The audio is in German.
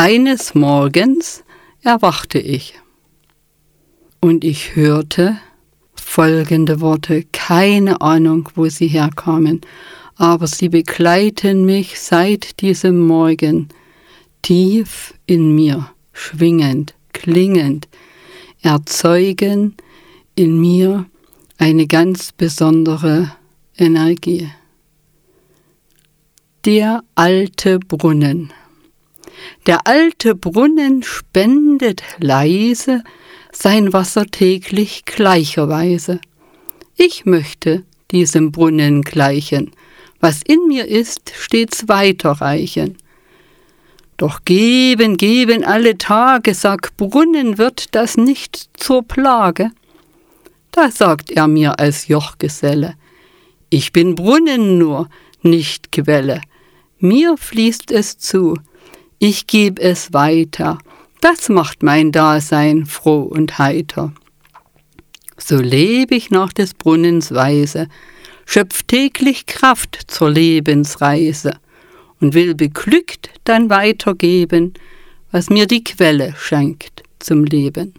Eines Morgens erwachte ich und ich hörte folgende Worte, keine Ahnung, wo sie herkamen, aber sie begleiten mich seit diesem Morgen tief in mir, schwingend, klingend, erzeugen in mir eine ganz besondere Energie. Der alte Brunnen. Der alte Brunnen spendet leise sein Wasser täglich gleicherweise. Ich möchte diesem Brunnen gleichen, was in mir ist, stets weiterreichen. Doch geben, geben alle Tage, sag Brunnen, wird das nicht zur Plage? Da sagt er mir als Jochgeselle, ich bin Brunnen nur, nicht Quelle. Mir fließt es zu, ich geb es weiter, das macht mein Dasein froh und heiter. So leb ich nach des Brunnens Weise, schöpf täglich Kraft zur Lebensreise und will beglückt dann weitergeben, was mir die Quelle schenkt zum Leben.